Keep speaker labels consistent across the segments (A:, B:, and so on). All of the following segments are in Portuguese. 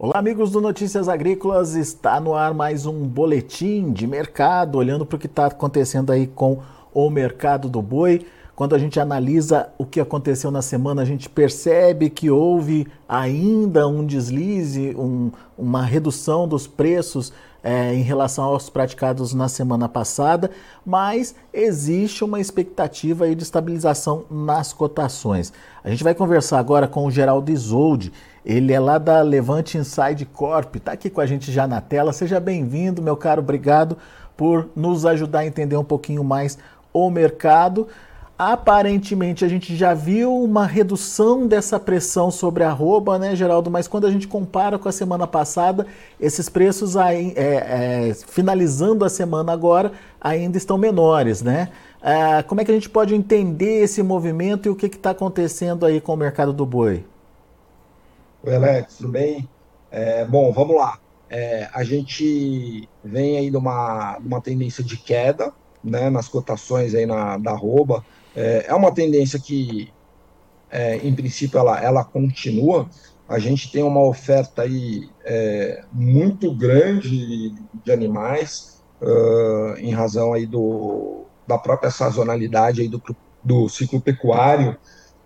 A: Olá, amigos do Notícias Agrícolas. Está no ar mais um boletim de mercado, olhando para o que está acontecendo aí com o mercado do boi. Quando a gente analisa o que aconteceu na semana, a gente percebe que houve ainda um deslize, um, uma redução dos preços é, em relação aos praticados na semana passada, mas existe uma expectativa aí de estabilização nas cotações. A gente vai conversar agora com o Geraldo Isolde, ele é lá da Levante Inside Corp, está aqui com a gente já na tela. Seja bem-vindo, meu caro, obrigado por nos ajudar a entender um pouquinho mais o mercado. Aparentemente a gente já viu uma redução dessa pressão sobre a arroba, né, Geraldo? Mas quando a gente compara com a semana passada, esses preços aí, é, é, finalizando a semana agora ainda estão menores, né? É, como é que a gente pode entender esse movimento e o que está acontecendo aí com o mercado do boi?
B: Oi, Alex, tudo bem? É, bom, vamos lá. É, a gente vem aí de uma, uma tendência de queda né, nas cotações aí na, da. É, é uma tendência que, é, em princípio, ela, ela continua. A gente tem uma oferta aí é, muito grande de animais, uh, em razão aí do, da própria sazonalidade aí do, do ciclo pecuário.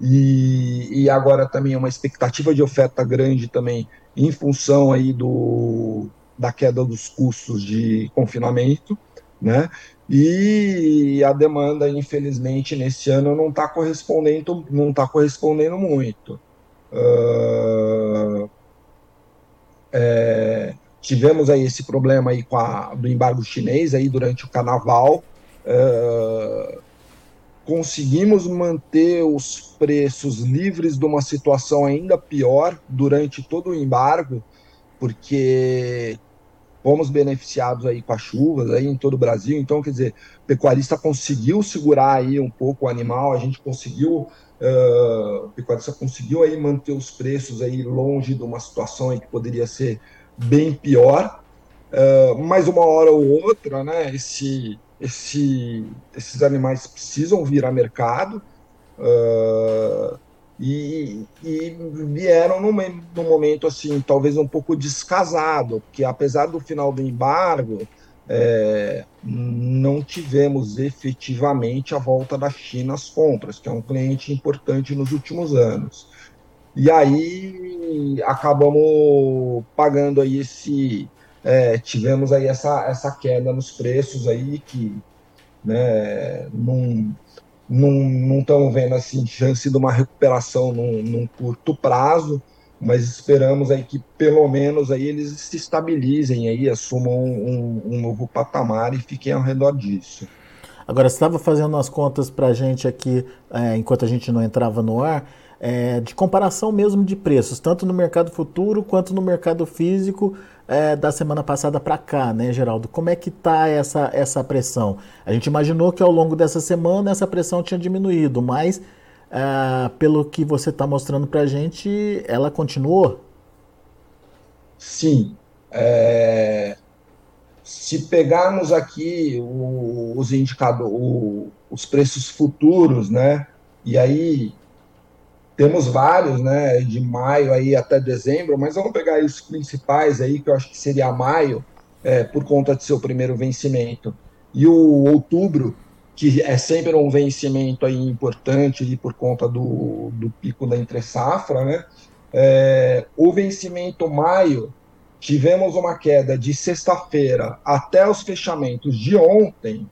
B: E, e agora também é uma expectativa de oferta grande também em função aí do, da queda dos custos de confinamento, né? E a demanda, infelizmente, nesse ano não está correspondendo, não está correspondendo muito. Uh, é, tivemos aí esse problema aí com a, do embargo chinês aí durante o carnaval. Uh, conseguimos manter os preços livres de uma situação ainda pior durante todo o embargo, porque fomos beneficiados aí com as chuvas aí em todo o Brasil, então quer dizer, o pecuarista conseguiu segurar aí um pouco o animal, a gente conseguiu, uh, o pecuarista conseguiu aí manter os preços aí longe de uma situação aí que poderia ser bem pior, uh, mas uma hora ou outra, né, esse esse, esses animais precisam vir a mercado. Uh, e, e, vieram num, num, momento assim talvez um pouco descasado, porque apesar do final do embargo é, não tivemos efetivamente a volta da China às compras, que é um cliente importante nos últimos anos. E aí acabamos pagando aí esse é, tivemos aí essa, essa queda nos preços aí que né, não não estamos vendo assim chance de uma recuperação num, num, curto prazo, mas esperamos aí que pelo menos aí eles se estabilizem aí, assumam um, um novo patamar e fiquem ao redor disso.
A: Agora, você estava fazendo as contas para a gente aqui, é, enquanto a gente não entrava no ar, é, de comparação mesmo de preços, tanto no mercado futuro quanto no mercado físico é, da semana passada para cá, né, Geraldo? Como é que está essa, essa pressão? A gente imaginou que ao longo dessa semana essa pressão tinha diminuído, mas é, pelo que você está mostrando para a gente, ela continuou?
B: Sim. É... Se pegarmos aqui o, os indicadores, os preços futuros, né? E aí temos vários, né, de maio aí até dezembro, mas vamos pegar os principais aí, que eu acho que seria maio, é, por conta de seu primeiro vencimento. E o outubro, que é sempre um vencimento aí importante aí por conta do, do pico da entre-safra, né? É, o vencimento maio, tivemos uma queda de sexta-feira até os fechamentos de ontem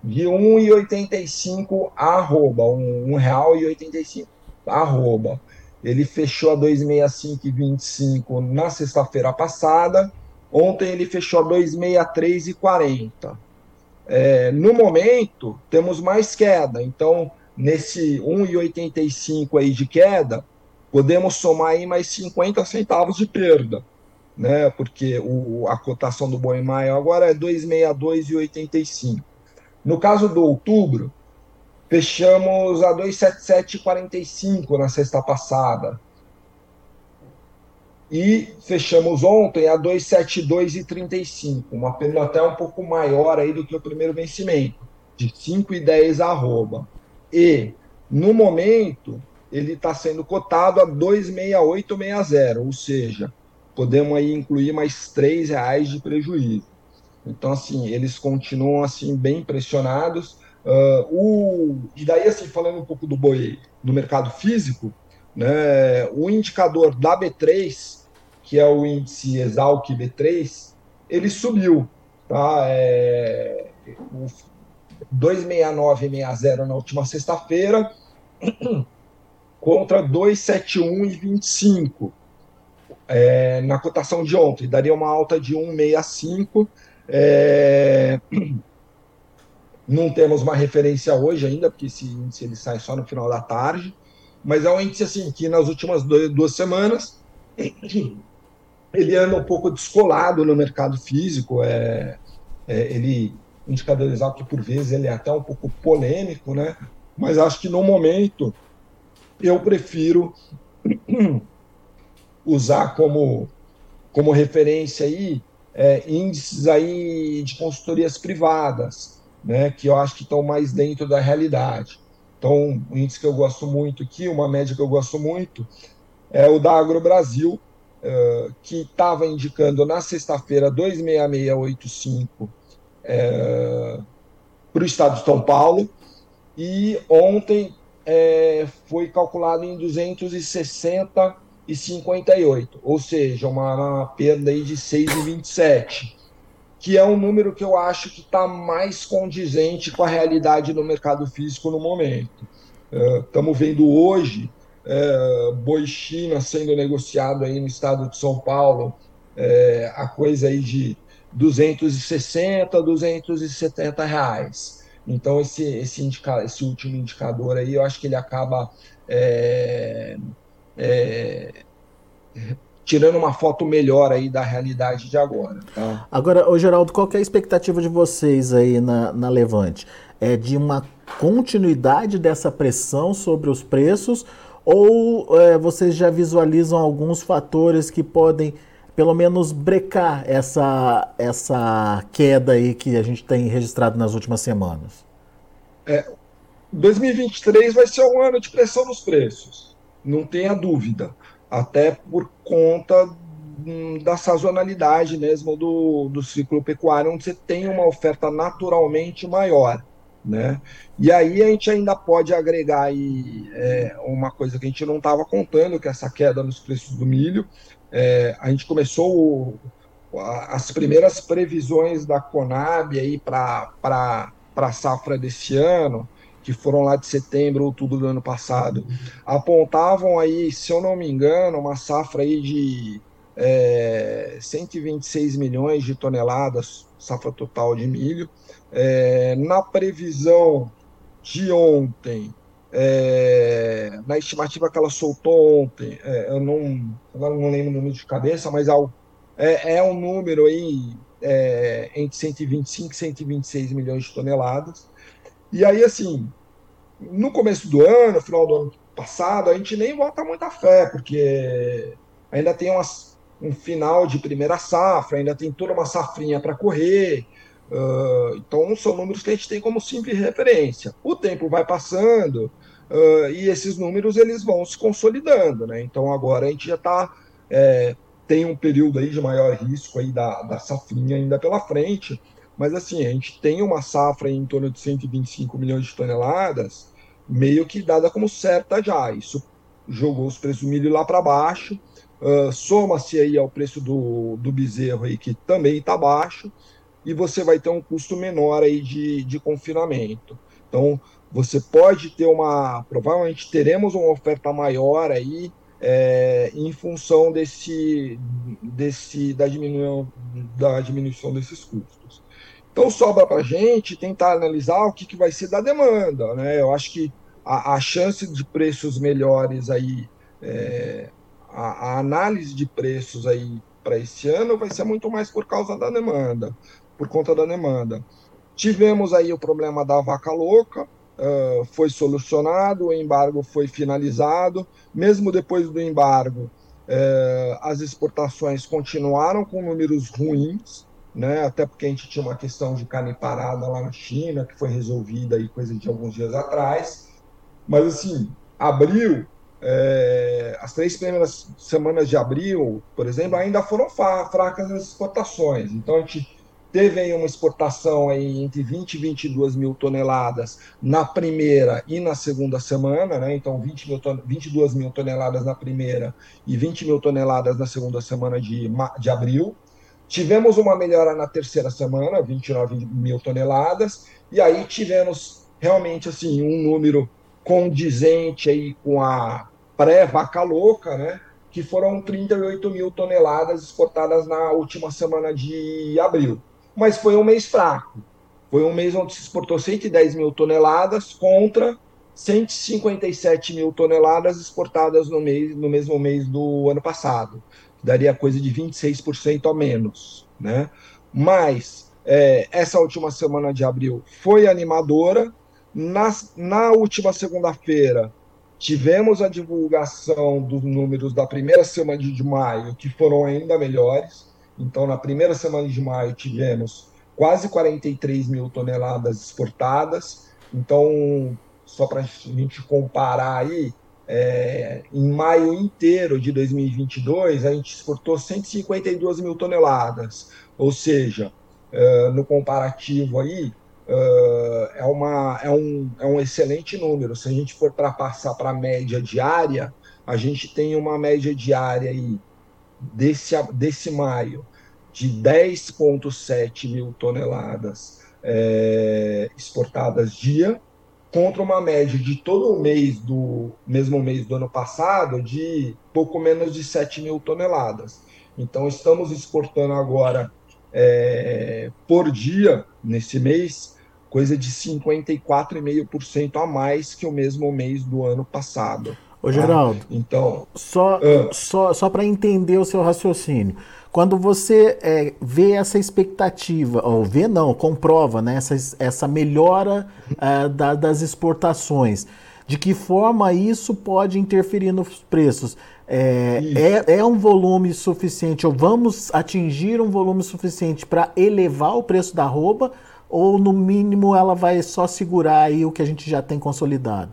B: de 1,85 arroba, um, um real e 85 arroba. Ele fechou a 265,25 na sexta-feira passada. Ontem ele fechou a 263,40. É, no momento, temos mais queda. Então, nesse 1,85 aí de queda, podemos somar aí mais 50 centavos de perda, né? Porque o, a cotação do boi maio agora é 262,85. No caso do outubro, Fechamos a 277,45 na sexta passada. E fechamos ontem a 272,35, uma perda até um pouco maior aí do que o primeiro vencimento, de 5,10 arroba. E, no momento, ele está sendo cotado a 268,60, ou seja, podemos aí incluir mais três reais de prejuízo. Então, assim, eles continuam assim bem pressionados. Uh, o, e daí, assim, falando um pouco do boi no mercado físico, né, o indicador da B3, que é o índice Exalc B3, ele subiu. Tá? É, o 269,60 na última sexta-feira contra 271,25 é, na cotação de ontem. Daria uma alta de 1,65. É, não temos uma referência hoje ainda, porque esse índice ele sai só no final da tarde. Mas é um índice assim que nas últimas duas semanas ele anda um pouco descolado no mercado físico. É, é, ele indicador que por vezes ele é até um pouco polêmico, né? Mas acho que no momento eu prefiro usar como, como referência aí é, índices aí de consultorias privadas, né? Que eu acho que estão mais dentro da realidade. Então, um índice que eu gosto muito aqui, uma média que eu gosto muito, é o da Agro Brasil, uh, que estava indicando na sexta-feira 26685 é, para o estado de São Paulo, e ontem é, foi calculado em 260 e 58, ou seja, uma, uma perda aí de 6,27, que é um número que eu acho que está mais condizente com a realidade do mercado físico no momento. Estamos é, vendo hoje é, boi China sendo negociado aí no estado de São Paulo, é, a coisa aí de 260, 270 reais. Então, esse, esse, indica, esse último indicador aí, eu acho que ele acaba é, é, tirando uma foto melhor aí da realidade de agora. Tá?
A: Agora, ô Geraldo, qual é a expectativa de vocês aí na, na Levante? É de uma continuidade dessa pressão sobre os preços ou é, vocês já visualizam alguns fatores que podem pelo menos brecar essa, essa queda aí que a gente tem registrado nas últimas semanas?
B: É, 2023 vai ser um ano de pressão nos preços, não tenha dúvida, até por conta hum, da sazonalidade mesmo do, do ciclo pecuário, onde você tem uma oferta naturalmente maior. Né? E aí a gente ainda pode agregar aí, é, uma coisa que a gente não estava contando, que é essa queda nos preços do milho, é, a gente começou as primeiras previsões da Conab para a safra desse ano, que foram lá de setembro, outubro do ano passado, apontavam aí, se eu não me engano, uma safra aí de é, 126 milhões de toneladas, safra total de milho. É, na previsão de ontem, é, na estimativa que ela soltou ontem, é, eu não, agora não lembro o número de cabeça, mas é, é um número aí é, entre 125 e 126 milhões de toneladas. E aí, assim, no começo do ano, final do ano passado, a gente nem bota muita fé, porque ainda tem umas, um final de primeira safra, ainda tem toda uma safrinha para correr. Uh, então, são números que a gente tem como simples referência. O tempo vai passando, uh, e esses números eles vão se consolidando, né? Então agora a gente já está é, tem um período aí de maior risco aí da, da safrinha ainda pela frente, mas assim a gente tem uma safra em torno de 125 milhões de toneladas, meio que dada como certa já. Isso jogou os preços do milho lá para baixo. Uh, Soma-se aí ao preço do, do bezerro aí, que também está baixo, e você vai ter um custo menor aí de, de confinamento. Então, você pode ter uma. Provavelmente teremos uma oferta maior aí é, em função desse, desse da, diminuição, da diminuição desses custos. Então sobra para a gente tentar analisar o que, que vai ser da demanda. Né? Eu acho que a, a chance de preços melhores aí, é, a, a análise de preços aí para esse ano vai ser muito mais por causa da demanda, por conta da demanda. Tivemos aí o problema da vaca louca, uh, foi solucionado, o embargo foi finalizado. Mesmo depois do embargo, uh, as exportações continuaram com números ruins, né? até porque a gente tinha uma questão de carne parada lá na China, que foi resolvida aí coisa de alguns dias atrás. Mas, assim, abril é, as três primeiras semanas de abril, por exemplo, ainda foram fracas as exportações. Então a gente teve aí uma exportação aí entre 20 e 22 mil toneladas na primeira e na segunda semana, né? Então 20 mil 22 mil toneladas na primeira e 20 mil toneladas na segunda semana de, de abril. Tivemos uma melhora na terceira semana, 29 mil toneladas, e aí tivemos realmente assim um número condizente aí com a pré-vaca louca, né? Que foram 38 mil toneladas exportadas na última semana de abril. Mas foi um mês fraco. Foi um mês onde se exportou 110 mil toneladas contra 157 mil toneladas exportadas no, mês, no mesmo mês do ano passado daria coisa de 26% a menos, né? Mas é, essa última semana de abril foi animadora. Na, na última segunda-feira, tivemos a divulgação dos números da primeira semana de maio, que foram ainda melhores. Então, na primeira semana de maio, tivemos quase 43 mil toneladas exportadas. Então, só para a gente comparar aí, é, em maio inteiro de 2022, a gente exportou 152 mil toneladas, ou seja, é, no comparativo aí, é, é, uma, é, um, é um excelente número. Se a gente for para passar para a média diária, a gente tem uma média diária aí desse, desse maio de 10,7 mil toneladas é, exportadas dia, contra uma média de todo o mês do mesmo mês do ano passado de pouco menos de 7 mil toneladas. Então estamos exportando agora é, por dia nesse mês coisa de 54,5% a mais que o mesmo mês do ano passado.
A: Ô Geraldo,
B: ah, então
A: só, uh, só, só para entender o seu raciocínio, quando você é, vê essa expectativa, ou vê não, comprova né, essa, essa melhora uh, da, das exportações, de que forma isso pode interferir nos preços? É, é, é, um volume suficiente, ou vamos atingir um volume suficiente para elevar o preço da roupa, ou no mínimo ela vai só segurar aí o que a gente já tem consolidado?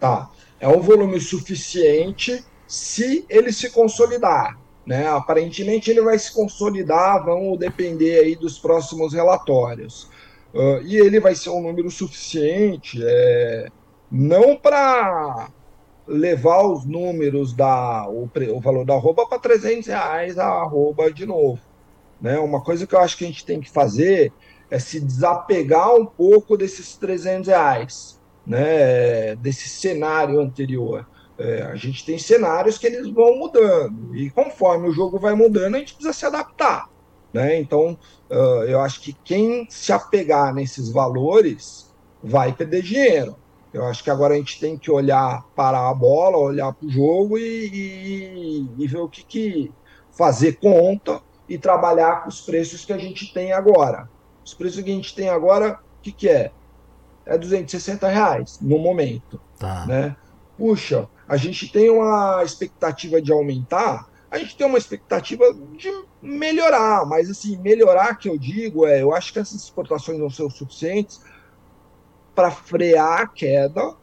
B: Tá, é um volume suficiente se ele se consolidar. Né? Aparentemente ele vai se consolidar, vamos depender aí dos próximos relatórios. Uh, e ele vai ser um número suficiente, é, não para levar os números da o, o valor da roupa para 300 reais a arroba de novo. Né? Uma coisa que eu acho que a gente tem que fazer é se desapegar um pouco desses 300 reais, né? desse cenário anterior. É, a gente tem cenários que eles vão mudando, e conforme o jogo vai mudando, a gente precisa se adaptar. Né? Então, uh, eu acho que quem se apegar nesses valores vai perder dinheiro. Eu acho que agora a gente tem que olhar para a bola, olhar para o jogo e, e, e, ver o que, que fazer conta e trabalhar com os preços que a gente tem agora. Os preços que a gente tem agora, o que, que é? É 260 reais no momento. Tá. Né? Puxa, a gente tem uma expectativa de aumentar, a gente tem uma expectativa de melhorar, mas assim, melhorar que eu digo é, eu acho que essas exportações não são suficientes para frear a queda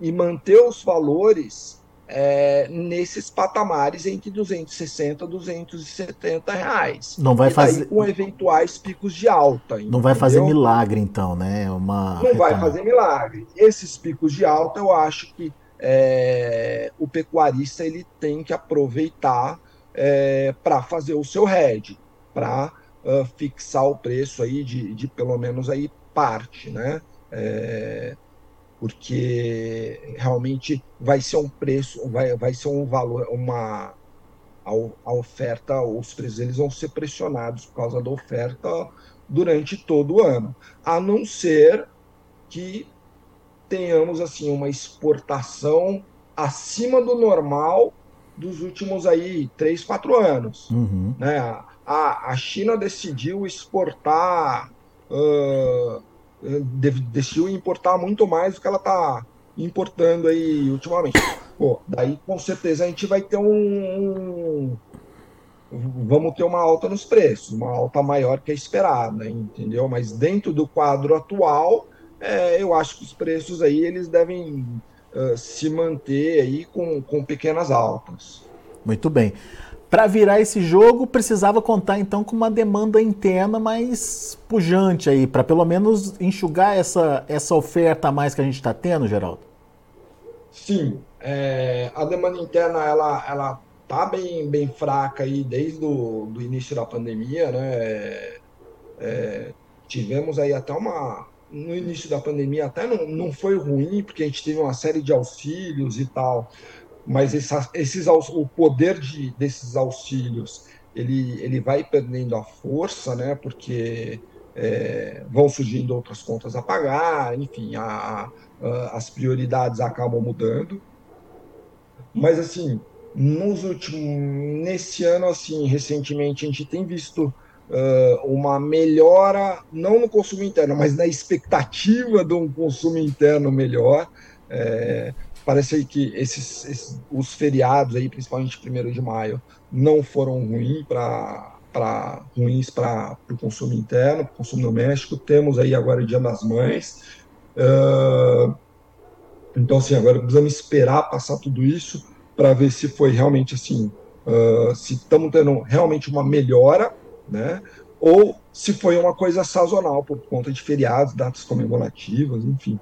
B: e manter os valores é, nesses patamares entre 260 e 270 reais.
A: Não vai fazer
B: com eventuais picos de alta.
A: Não entendeu? vai fazer milagre então, né? Uma
B: não vai fazer milagre. Esses picos de alta eu acho que é, o pecuarista ele tem que aproveitar é, para fazer o seu hedge, para uh, fixar o preço aí de, de pelo menos aí parte, né? É, porque realmente vai ser um preço, vai, vai ser um valor, uma a, oferta, os preços eles vão ser pressionados por causa da oferta durante todo o ano, a não ser que tenhamos assim uma exportação acima do normal dos últimos aí três, quatro anos. Uhum. Né? A, a China decidiu exportar, uh, decidiu importar muito mais do que ela está importando aí ultimamente. Pô, daí com certeza a gente vai ter um, um, vamos ter uma alta nos preços, uma alta maior que a esperada, entendeu? Mas dentro do quadro atual, é, eu acho que os preços aí eles devem uh, se manter aí com, com pequenas altas.
A: Muito bem. Para virar esse jogo, precisava contar então com uma demanda interna mais pujante aí, para pelo menos enxugar essa, essa oferta a mais que a gente está tendo, Geraldo?
B: Sim, é, a demanda interna ela, ela tá bem, bem fraca aí desde o do início da pandemia, né? É, é, tivemos aí até uma. No início da pandemia até não, não foi ruim, porque a gente teve uma série de auxílios e tal, mas esses, o poder de, desses auxílios ele, ele vai perdendo a força, né? Porque é, vão surgindo outras contas a pagar, enfim, a, a, as prioridades acabam mudando. Mas assim, nos últimos, nesse ano, assim, recentemente, a gente tem visto uh, uma melhora, não no consumo interno, mas na expectativa de um consumo interno melhor. É, parece que esses, esses, os feriados aí, principalmente primeiro de maio, não foram ruins para para ruins para o consumo interno, para o consumo doméstico. Temos aí agora o Dia das Mães. Uh, então, assim, agora precisamos esperar passar tudo isso para ver se foi realmente assim, uh, se estamos tendo realmente uma melhora, né? Ou se foi uma coisa sazonal por conta de feriados, datas comemorativas, enfim.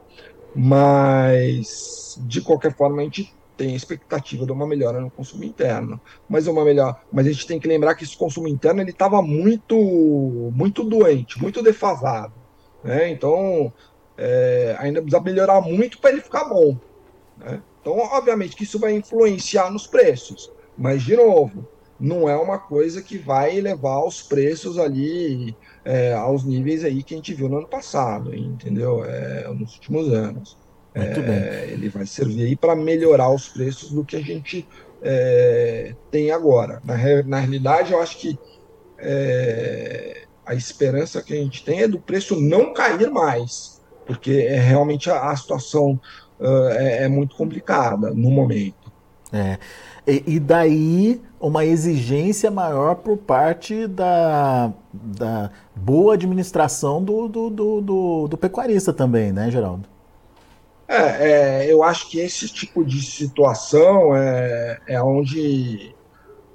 B: Mas de qualquer forma a gente tem a expectativa de uma melhora no consumo interno, mas uma melhor, mas a gente tem que lembrar que esse consumo interno ele estava muito muito doente, muito defasado, né? Então é, ainda precisa melhorar muito para ele ficar bom, né? Então, obviamente que isso vai influenciar nos preços, mas, de novo, não é uma coisa que vai levar os preços ali é, aos níveis aí que a gente viu no ano passado, entendeu? É, nos últimos anos. É, ele vai servir aí para melhorar os preços do que a gente é, tem agora. Na, na realidade, eu acho que é, a esperança que a gente tem é do preço não cair mais, porque é realmente a, a situação uh, é, muito complicada no momento.
A: É. E, e, daí uma exigência maior por parte da, da boa administração do, do, do, do, do pecuarista também, né, Geraldo?
B: É, é, eu acho que esse tipo de situação é, é onde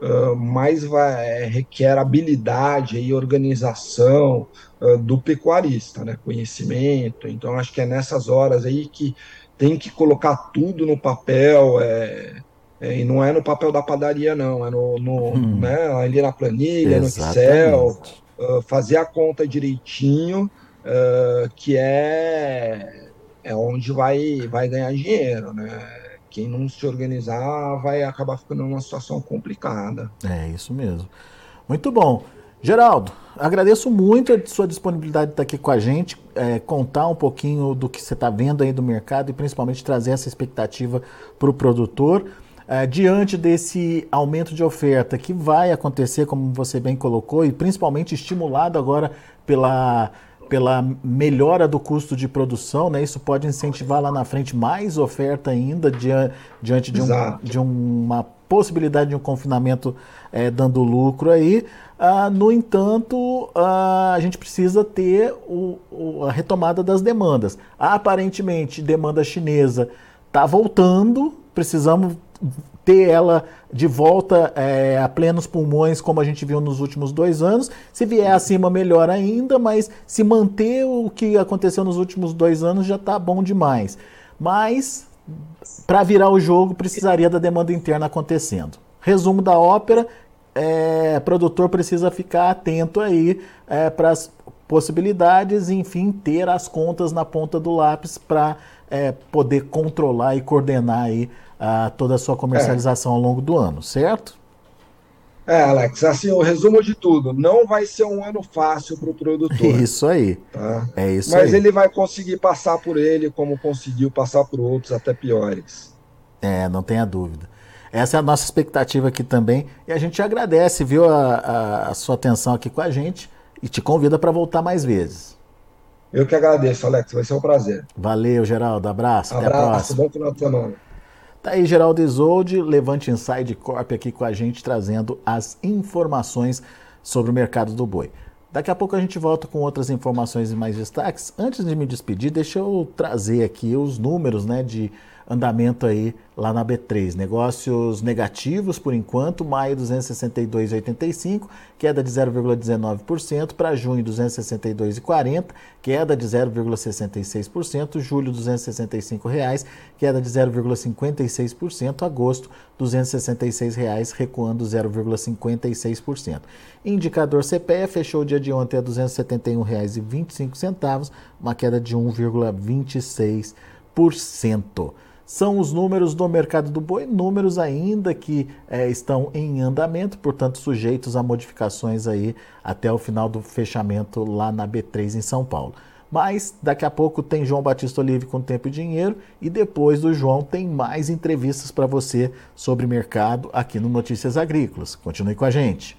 B: uh, mais vai, requer habilidade e organização uh, do pecuarista, né? conhecimento. Então, acho que é nessas horas aí que tem que colocar tudo no papel, é, é, e não é no papel da padaria, não, é no, no hum. né, ali na planilha, Exatamente. no Excel, uh, fazer a conta direitinho, uh, que é, é onde vai, vai ganhar dinheiro, né? Quem não se organizar vai acabar ficando numa situação complicada.
A: É isso mesmo. Muito bom. Geraldo, agradeço muito a sua disponibilidade de estar aqui com a gente, é, contar um pouquinho do que você está vendo aí do mercado e principalmente trazer essa expectativa para o produtor. É, diante desse aumento de oferta que vai acontecer, como você bem colocou, e principalmente estimulado agora pela, pela melhora do custo de produção, né? isso pode incentivar lá na frente mais oferta ainda diante de, um, de uma possibilidade de um confinamento é, dando lucro aí. Ah, no entanto, ah, a gente precisa ter o, o, a retomada das demandas. Aparentemente, demanda chinesa está voltando, precisamos ter ela de volta é, a plenos pulmões, como a gente viu nos últimos dois anos. Se vier acima, melhor ainda, mas se manter o que aconteceu nos últimos dois anos já está bom demais. Mas, para virar o jogo, precisaria da demanda interna acontecendo. Resumo da ópera: é, produtor precisa ficar atento aí é, para as possibilidades, enfim, ter as contas na ponta do lápis para é, poder controlar e coordenar aí a, toda a sua comercialização ao longo do ano, certo?
B: É, Alex, assim, o resumo de tudo, não vai ser um ano fácil para o produtor.
A: Isso aí.
B: Tá?
A: É isso
B: Mas
A: aí.
B: ele vai conseguir passar por ele como conseguiu passar por outros, até piores.
A: É, não tenha dúvida. Essa é a nossa expectativa aqui também. E a gente agradece, viu, a, a, a sua atenção aqui com a gente e te convida para voltar mais vezes.
B: Eu que agradeço, Alex. Vai ser um prazer.
A: Valeu, Geraldo. Abraço.
B: Abraço. Até a próxima. Bom final de semana.
A: Tá aí Geraldo Isolde, Levante Inside Corp aqui com a gente, trazendo as informações sobre o mercado do boi. Daqui a pouco a gente volta com outras informações e mais destaques. Antes de me despedir, deixa eu trazer aqui os números né, de andamento aí lá na B3. Negócios negativos por enquanto, maio 262,85, queda de 0,19%, para junho 262,40, queda de 0,66%, julho 265 reais, queda de 0,56%, agosto 266 reais, recuando 0,56%. Indicador CPE fechou o dia de ontem a R$ 271,25, uma queda de 1,26%. São os números do mercado do boi, números ainda que é, estão em andamento, portanto sujeitos a modificações aí até o final do fechamento lá na B3 em São Paulo. Mas daqui a pouco tem João Batista Olive com Tempo e Dinheiro e depois do João tem mais entrevistas para você sobre mercado aqui no Notícias Agrícolas. Continue com a gente.